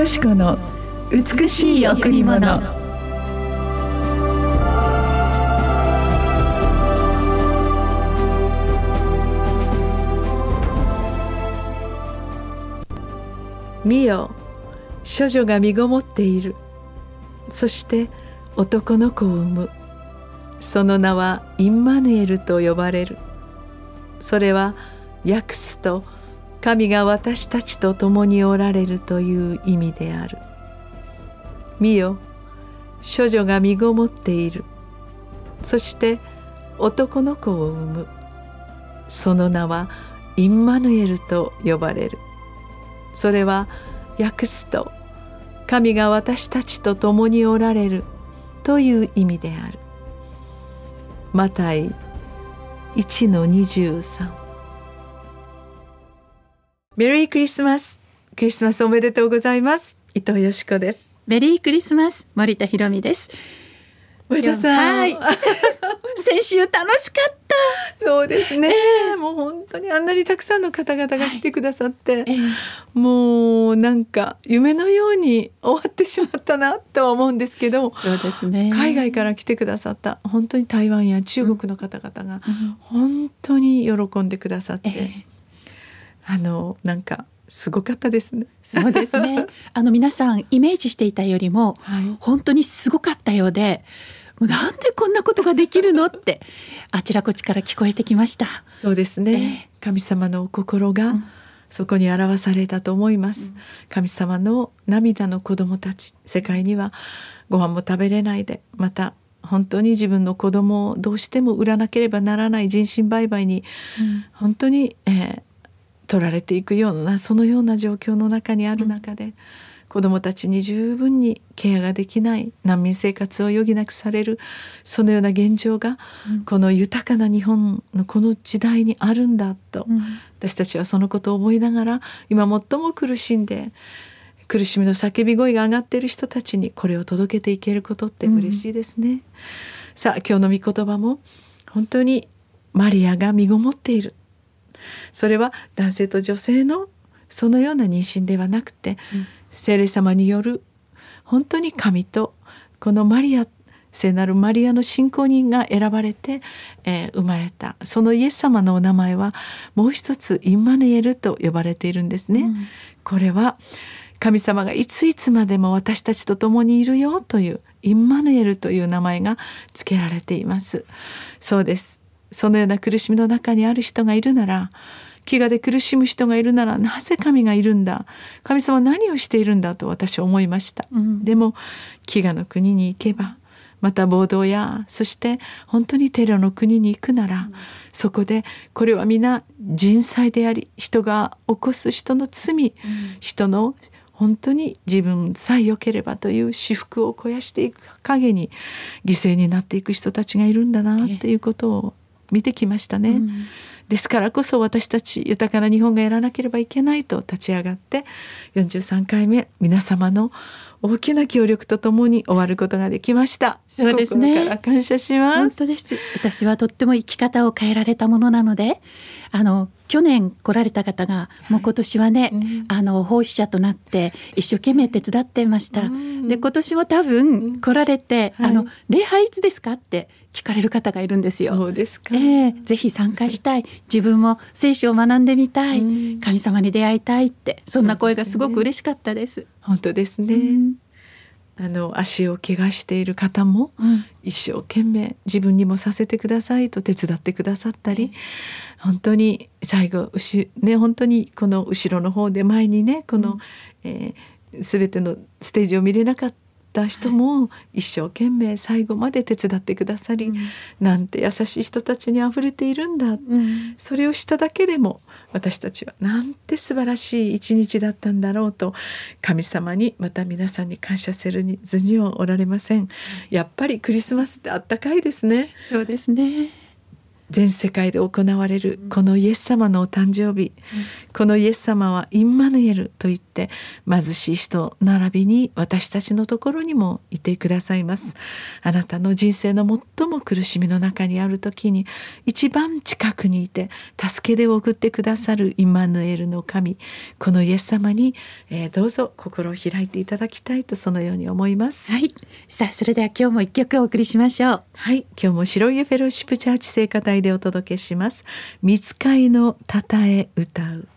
よし子の美しい贈り物。見よ処女が身ごもっている。そして男の子を産む。その名はインマヌエルと呼ばれる。それは訳すと神が私たちと共におられるという意味である。見よ処女が身ごもっている。そして男の子を産む。その名はインマヌエルと呼ばれる。それは訳すと神が私たちと共におられるという意味である。マタイ1-23メリークリスマスクリスマスおめでとうございます。伊藤よしこです。メリークリスマス森田博美です。森田さん、はい、先週楽しかった。そうですね、えー、もう本当にあんなにたくさんの方々が来てくださって、はいえ。ー、もうなんか夢のように終わってしまったなとは思うんですけどそうですね。海外から来てくださった本当に台湾や中国の方々が本当に喜んでくださって、えー、あのなんかすごかったですね。そうですね。あの皆さんイメージしていたよりも、はい、本当にすごかったようで、なんでこんなことができるのってあちらこちから聞こえてきました。そうですね、えー、神様の心がそこに表されたと思います、うん、神様の涙の子供たち世界にはご飯も食べれないでまた本当に自分の子供をどうしても売らなければならない人身売買に、本当に、えー、取られていくようなそのような状況の中にある中で、うん子どもたちに十分にケアができない難民生活を余儀なくされるそのような現状が、この豊かな日本のこの時代にあるんだと、うん、私たちはそのことを覚えながら今最も苦しんで苦しみの叫び声が上がっている人たちにこれを届けていけることって嬉しいですね。うん、さあ今日の御言葉も本当にマリアが身ごもっているそれは男性と女性のそのような妊娠ではなくて、うん聖霊様による本当に神とこのマリア聖なるマリアの信仰人が選ばれて、えー、生まれたそのイエス様のお名前はもう一つインマヌエルと呼ばれているんですね。うん、これは神様がいついつまでも私たちと共にいるよというインマヌエルという名前が付けられています。そうです。そのような苦しみの中にある人がいるなら飢餓で苦しむ人がいるならなぜ神がいるんだ？神様は何をしているんだと私は思いました、うん、でも飢餓の国に行けばまた暴動やそして本当にテロの国に行くなら、うん、そこでこれは皆人災であり人が起こす人の罪、うん、人の本当に自分さえ良ければという私服を肥やしていく陰に犠牲になっていく人たちがいるんだなっていうことを見てきましたね。うん。ですからこそ私たち豊かな日本がやらなければいけないと立ち上がって43回目皆様の大きな協力とともに終わることができました。そうですね。感謝します。本当です。私はとっても生き方を変えられたものなのであの去年来られた方がもう今年はね、はい、あの奉仕者となって一生懸命手伝ってました、うん、で今年も多分来られて、うん、あの礼拝いつですかって聞かれる方がいるんですよ。そうですか。えー、ぜひ参加したい。自分も聖書を学んでみたい。うん、神様に出会いたいって、そんな声がすごく嬉しかったです。ですね、本当ですね。うんあの足を怪我している方も一生懸命自分にもさせてくださいと手伝ってくださったり、本当に最後ね本当にこの後ろの方で前にねこの、うん、えー、全てのステージを見れなかったった人も一生懸命最後まで手伝ってくださり、うん、なんて優しい人たちにあふれているんだ、うん、それをしただけでも私たちはなんて素晴らしい一日だったんだろうと神様にまた皆さんに感謝せるずにはおられません。やっぱりクリスマスってあったかいですね。そうですね全世界で行われるこのイエス様のお誕生日、このイエス様はインマヌエルと言って貧しい人並びに私たちのところにもいてくださいます。あなたの人生の最も苦しみの中にある時に一番近くにいて助けで送ってくださるインマヌエルの神このイエス様に、えー、どうぞ心を開いていただきたいとそのように思います。はい。さあそれでは今日も一曲お送りしましょう。はい。今日も白家フェローシップチャーチ聖歌隊でお届けします。見つかいのたたえ歌う。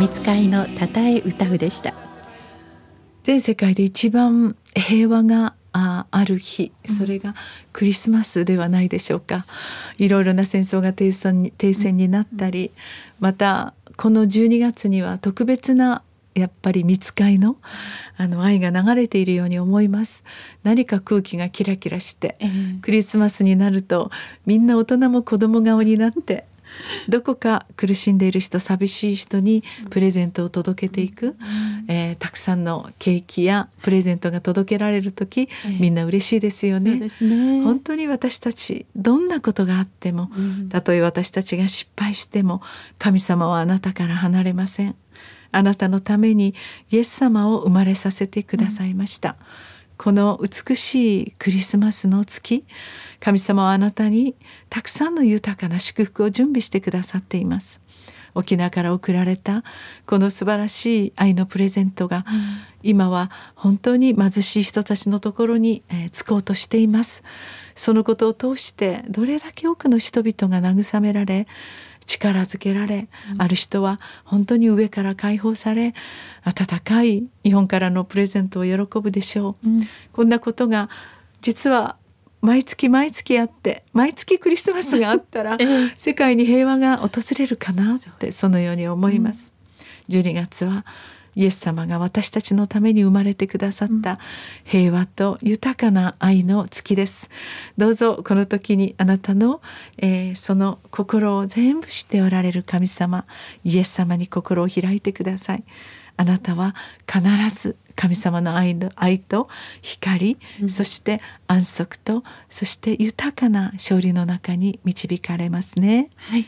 見つかいのたたえ歌うでした。全世界で一番平和があある日それがクリスマスではないでしょうか、いろいろな戦争が停戦に停戦になったりまたこの12月には特別なやっぱり見つかいのあの愛が流れているように思います。何か空気がキラキラして、クリスマスになるとみんな大人も子供顔になってどこか苦しんでいる人寂しい人にプレゼントを届けていく、うん、えー、たくさんのケーキやプレゼントが届けられる時、えー、みんな嬉しいですよね、ね、本当に私たちどんなことがあっても、うん、たとえ私たちが失敗しても神様はあなたから離れません。あなたのためにイエス様を生まれさせてくださいました、うん、この美しいクリスマスの月神様はあなたにたくさんの豊かな祝福を準備してくださっています。沖縄から送られたこの素晴らしい愛のプレゼントが、今は本当に貧しい人たちのところに、えー、着こうとしています。そのことを通してどれだけ多くの人々が慰められ力づけられ、うん、ある人は本当に上から解放され温かい日本からのプレゼントを喜ぶでしょう、うん、こんなことが実は毎月毎月あって毎月クリスマスがあったら、世界に平和が訪れるかなってそのように思います。うん、12月はイエス様が私たちのために生まれてくださった平和と豊かな愛の月です。どうぞこの時にあなたの、えー、その心を全部知っておられる神様イエス様に心を開いてください。あなたは必ず神様の愛の愛と光、うん、そして安息とそして豊かな勝利の中に導かれますね。はい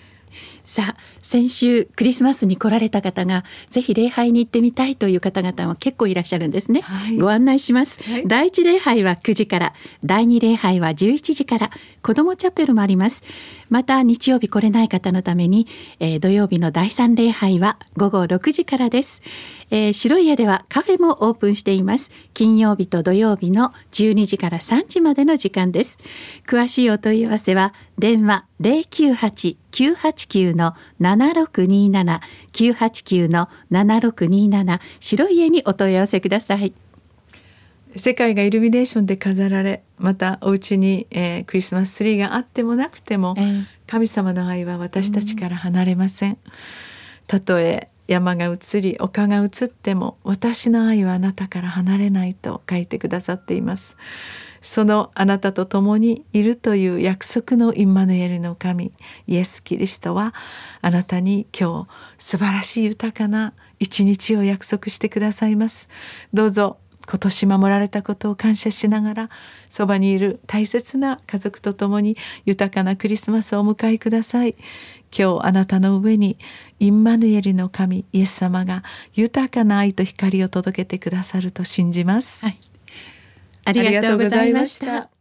さあ先週クリスマスに来られた方がぜひ礼拝に行ってみたいという方々も結構いらっしゃるんですね、はい、ご案内します、はい、第一礼拝は9時から第二礼拝は11時から子どもチャペルもあります。また日曜日来れない方のために、えー、土曜日の第三礼拝は午後6時からです、えー、白い家ではカフェもオープンしています。金曜日と土曜日の12時から3時までの時間です。詳しいお問い合わせは電話098-989の7627 989の7627白い家にお問い合わせください。世界がイルミネーションで飾られまたお家に、えー、クリスマスツリーがあってもなくても、えー、神様の愛は私たちから離れません、たとえ山が移り丘が移っても私の愛はあなたから離れないと書いてくださっていますそのあなたと共にいるという約束のインマヌエルの神イエス・キリストはあなたに今日素晴らしい豊かな一日を約束してくださいます。どうぞ今年守られたことを感謝しながらそばにいる大切な家族と共に豊かなクリスマスをお迎えください。今日あなたの上にインマヌエルの神イエス様が豊かな愛と光を届けてくださると信じます、はい、ありがとうございました。